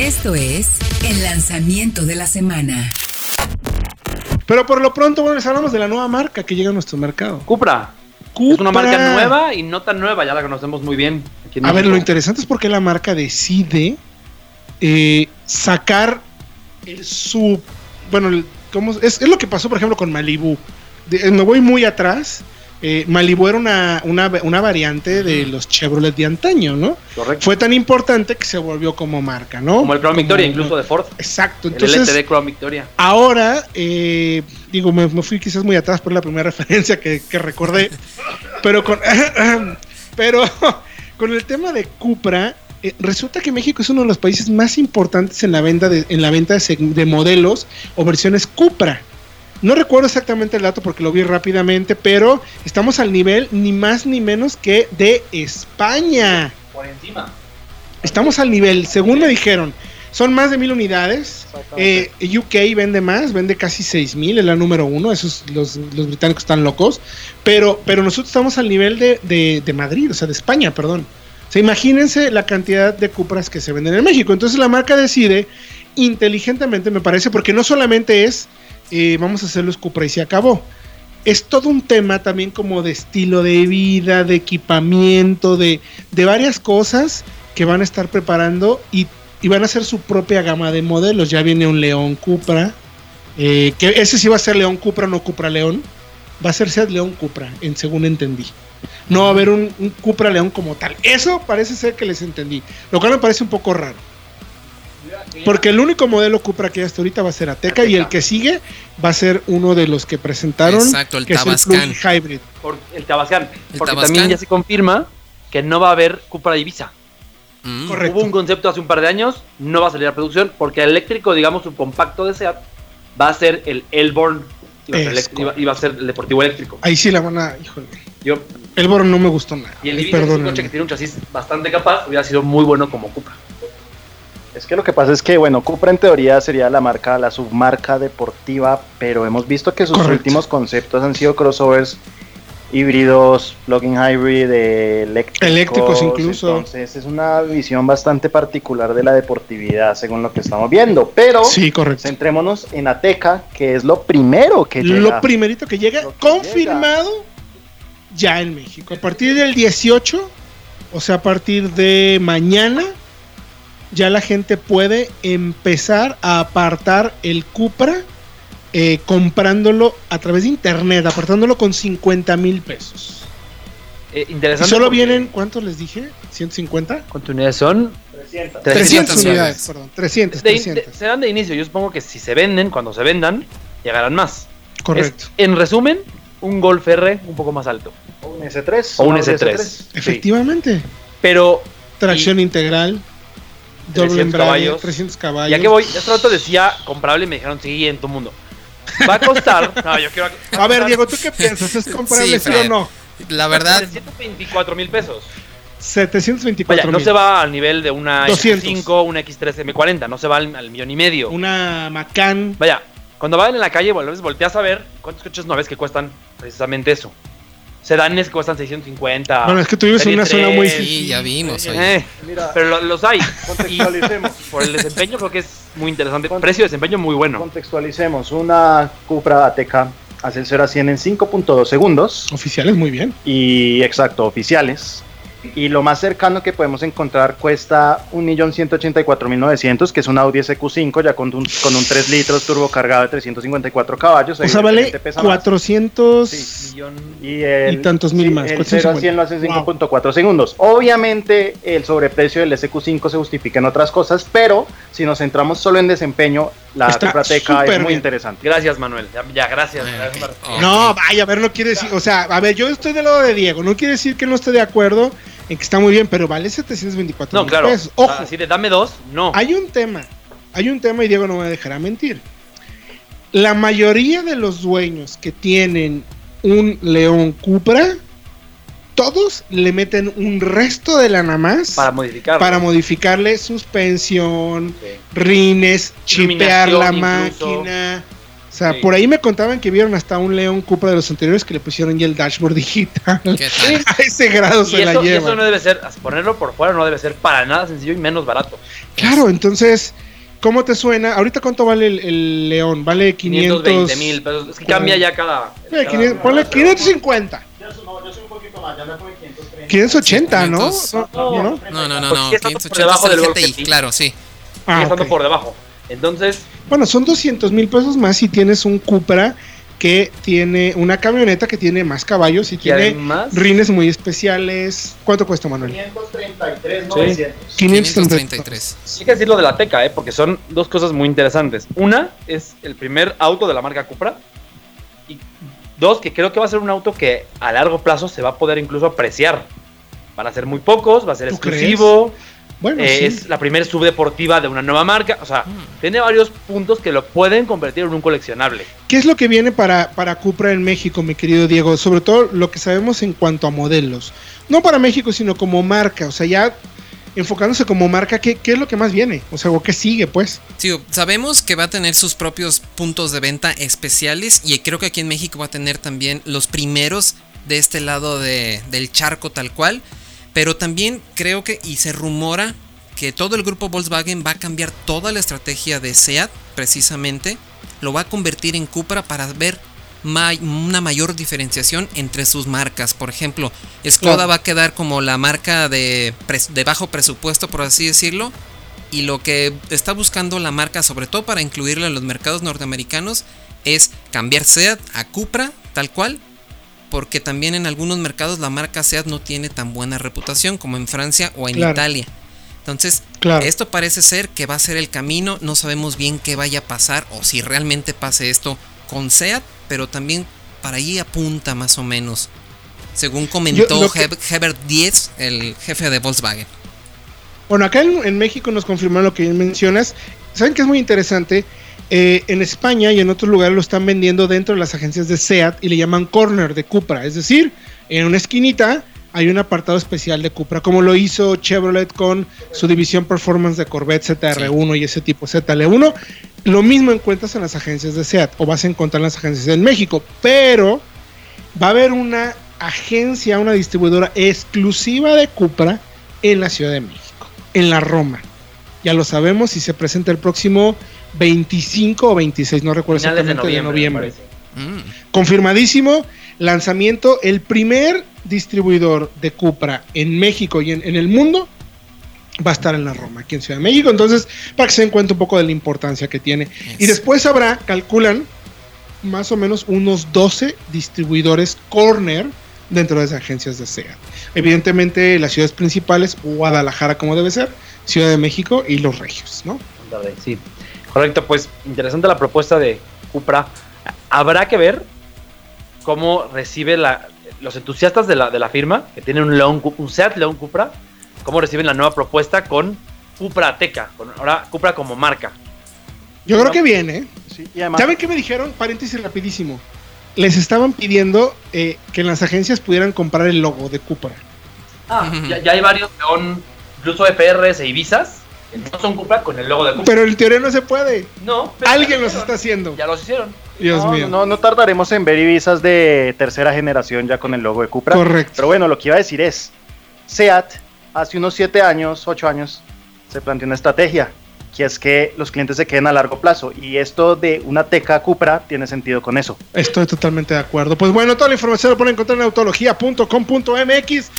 Esto es el lanzamiento de la semana. Pero por lo pronto, bueno, les hablamos de la nueva marca que llega a nuestro mercado. Cupra. Cupra. Es una marca nueva y no tan nueva, ya la conocemos muy bien. aquí en A ver, lo interesante es porque la marca decide eh, sacar el sub. Bueno, el- ¿cómo? Es, es lo que pasó, por ejemplo, con Malibu. De- eh, me voy muy atrás. Eh, Malibu era una, una, una variante de los Chevrolet de antaño, ¿no? Correcto. Fue tan importante que se volvió como marca, ¿no? Como el Crown Victoria, incluso de Ford. Exacto. El Entonces, LTD Crown Victoria. Ahora, eh, digo, me, me fui quizás muy atrás por la primera referencia que, que recordé, pero con, pero con el tema de Cupra, eh, resulta que México es uno de los países más importantes en la venta de, en la venta de modelos o versiones Cupra. No recuerdo exactamente el dato porque lo vi rápidamente, pero estamos al nivel ni más ni menos que de España. Por encima. Estamos al nivel, según me dijeron, son más de mil unidades. Eh, UK vende más, vende casi 6000, es la número uno. Esos, los, los británicos están locos. Pero, pero nosotros estamos al nivel de, de- de Madrid, o sea, de España, perdón. O sea, imagínense la cantidad de Cupras que se venden en México. Entonces la marca decide inteligentemente, me parece, porque no solamente es eh, vamos a hacer los Cupra y se acabó. Es todo un tema también como de estilo de vida, de equipamiento, de, de varias cosas que van a estar preparando y, y van a hacer su propia gama de modelos. Ya viene un León Cupra, eh, que ese sí va a ser León Cupra, no Cupra León. Va a ser Seat León Cupra, en, según entendí. No va a haber un, un Cupra León como tal. Eso parece ser que les entendí. Lo cual me parece un poco raro. Porque el único modelo Cupra que hay hasta ahorita va a ser Ateca y el que sigue va a ser uno de los que presentaron, Exacto, el que es el Hybrid. Por el Tabascan. El porque Tabascan. también ya se confirma que no va a haber Cupra Ibiza. Mm. Correcto. Hubo un concepto hace un par de años, no va a salir a producción, porque el eléctrico, digamos, un compacto de SEAT, va a ser el Elborn. Iba a ser, Es elect- iba- iba a ser el deportivo eléctrico. Ahí sí la van a. Híjole. Yo, El Boro no me gustó nada. y el Ibiza es un coche que tiene un chasis bastante capaz, hubiera sido muy bueno como Cupra. Es que lo que pasa es que, bueno, Cupra en teoría sería la marca, la submarca deportiva, pero hemos visto que sus Correcto. últimos conceptos han sido crossovers híbridos, plug-in hybrid, eléctricos. Eléctricos incluso. Entonces es una visión bastante particular de la deportividad, según lo que estamos viendo. Pero Sí, correcto. centrémonos en Ateca, que es lo primero que llega. Lo primerito que llega, que confirmado ya en México. A partir del 18, o sea, a partir de mañana, ya la gente puede empezar a apartar el Cupra eh, comprándolo a través de internet, apartándolo con 50 mil pesos. Eh, Y interesante. solo vienen, ¿cuántos les dije? ¿150? ¿Cuántas unidades son? 300. 300 unidades. unidades, perdón. 300, De- de- 300. serán de inicio. Yo supongo que si se venden, cuando se vendan, llegarán más. Correcto. Es, en resumen, un Golf R un poco más alto. O un S3. O un Audi S3. Efectivamente. Pero, Tracción integral. Doble 300 embrague, caballos. 300 caballos. ya que voy, hace rato decía comprable y me dijeron, sí, en todo mundo. Va a costar. no, yo quiero. A ver, Diego, ¿tú qué piensas? ¿Es comprable Sí, sí, o no? La verdad, 324 mil pesos. 724 Vaya, no se va al nivel de una 200. X5, una X3 M40, no se va al, al millón y medio. Una Macan. Vaya, cuando vayan en la calle, volteas a ver cuántos coches no ves que cuestan precisamente eso. Sedanes que cuestan 650. Bueno, es que tú vives en Serie una zona muy sí, ya vimos. Eh, Mira, pero lo- los hay. contextualicemos. Por el desempeño creo que es muy interesante. Precio de desempeño muy bueno. Contextualicemos. Una Cupra Ateca hace el 0 a 100 en 5.2 segundos. Oficiales, muy bien. Y exacto, oficiales. Y lo más cercano que podemos encontrar cuesta 1.184.900, que es un Audi SQ5 ya con un, con un 3 litros turbo cargado de 354 caballos. O sea, vale evidentemente pesa más. 400 Sí. Millón- Y, el, y tantos mil más, El 450. 0 a 100 lo hace en Wow. 5.4 segundos. Obviamente el sobreprecio del SQ5 se justifica en otras cosas, pero si nos centramos solo en desempeño, la súper es muy bien. interesante. Gracias, Manuel. Ya, ya, gracias. Bueno, Gracias. No, vaya, a ver, no quiere decir, o sea, a ver, yo estoy del lado de Diego, no quiere decir que no esté de acuerdo está muy bien, pero vale 724 No, mil claro. pesos. Ojo, Así de dame dos, no. hay un tema, hay un tema y Diego no me dejará mentir. La mayoría de los dueños que tienen un León Cupra, todos le meten un resto de lana más Para modificar. para modificarle suspensión, Sí. rines, chipear la incluso. máquina. O sea, Sí. por ahí me contaban que vieron hasta un León Cupra de los anteriores que le pusieron ya el dashboard digital. ¿Qué tal? A ese grado Y se la eso, y lleva. eso no debe ser, ponerlo por fuera no debe ser para nada sencillo y menos barato. Claro, entonces, ¿cómo te suena? Ahorita, ¿cuánto vale el, el León? Vale 500. 520 mil pesos. Es que cambia ya cada. Eh, cada- 500, ponle 550. más, ya como 530. 580, ¿no? 500. ¿No? ¿No? No, no, no, no. por 580 debajo es el GTI, claro, sí. Ah, estando ok. por debajo. Entonces, Bueno, son 200 mil pesos más si tienes un Cupra que tiene una camioneta que tiene más caballos y y tiene además. rines muy especiales. ¿Cuánto cuesta, Manuel? 533, Sí. 900. 533. Hay que decirlo de la Teca, ¿eh? porque son dos cosas muy interesantes. Una es el primer auto de la marca Cupra. Y dos, que creo que va a ser un auto que a largo plazo se va a poder incluso apreciar. Van a ser muy pocos, va a ser ¿Tú exclusivo. Bueno, eh, sí. Es la primera subdeportiva de una nueva marca. O sea, tiene varios puntos que lo pueden convertir en un coleccionable. ¿Qué es lo que viene para, para Cupra en México, mi querido Diego? Sobre todo lo que sabemos en cuanto a modelos. No para México, sino como marca. O sea, ya enfocándose como marca, ¿qué, qué es lo que más viene? O sea, ¿o ¿qué sigue, pues? Sí, sabemos que va a tener sus propios puntos de venta especiales y creo que aquí en México va a tener también los primeros de este lado de- del charco tal cual. Pero también creo que, y se rumora, que todo el grupo Volkswagen va a cambiar toda la estrategia de SEAT, precisamente. Lo va a convertir en Cupra para ver ma- una mayor diferenciación entre sus marcas. Por ejemplo, Skoda Claro. va a quedar como la marca de bajo presupuesto, por así decirlo. Y lo que está buscando la marca, sobre todo para incluirla en los mercados norteamericanos, es cambiar SEAT a Cupra, tal cual. Porque también en algunos mercados la marca SEAT no tiene tan buena reputación como en Francia o en Claro. Italia. Entonces, Claro. esto parece ser que va a ser el camino. No sabemos bien qué vaya a pasar o si realmente pase esto con SEAT, pero también para ahí apunta más o menos. Según comentó lo que- Heb- Herbert Diez, el jefe de Volkswagen. Bueno, acá en, en México nos confirmaron lo que mencionas. ¿Saben qué es muy interesante? Eh, en España y en otros lugares lo están vendiendo dentro de las agencias de SEAT y le llaman corner de Cupra. Es decir, en una esquinita hay un apartado especial de Cupra, como lo hizo Chevrolet con su división Performance de Corvette ZR1 y ese tipo ZL1. Lo mismo encuentras en las agencias de SEAT o vas a encontrar en las agencias en México, pero va a haber una agencia, una distribuidora exclusiva de Cupra en la Ciudad de México, en la Roma. Ya lo sabemos y se presenta el próximo 25 o 26, no recuerdo Finales de exactamente, noviembre. de. Mm, Confirmadísimo, lanzamiento, el primer distribuidor de Cupra en México y en, en el mundo va a estar en la Roma, aquí en Ciudad de México. Entonces, para que se den cuenta un poco de la importancia que tiene. Y Es- después habrá, calculan, más o menos unos 12 distribuidores corner dentro de esas agencias de SEAT. Evidentemente, las ciudades principales, Guadalajara como debe ser, Ciudad de México y Los Regios, ¿no? Sí, correcto. Pues interesante la propuesta de Cupra. Habrá que ver cómo recibe la, los entusiastas de la, de la firma, que tienen un, León, un Seat León Cupra, cómo reciben la nueva propuesta con Cupra Ateca, con ahora Cupra como marca. Yo creo que viene, ¿eh? Sí, y además, ¿Saben qué me dijeron? Paréntesis rapidísimo. Les estaban pidiendo eh, que en las agencias pudieran comprar el logo de Cupra. Ah, ya, ya hay varios León, incluso FRs e Ibizas, no son Cupra con el logo de Cupra. Pero en teoría no se puede. no, pero Alguien los está haciendo. Ya los hicieron. Dios no, mío. no, no tardaremos en ver Ibizas de tercera generación ya con el logo de Cupra. Correcto. Pero bueno, lo que iba a decir es, SEAT hace unos 7 años, 8 años, se planteó una estrategia, que es que los clientes se queden a largo plazo. Y esto de una teca Cupra tiene sentido con eso. Estoy totalmente de acuerdo. Pues bueno, toda la información la pueden encontrar en autología.com.mx.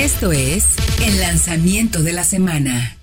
Esto es el lanzamiento de la semana.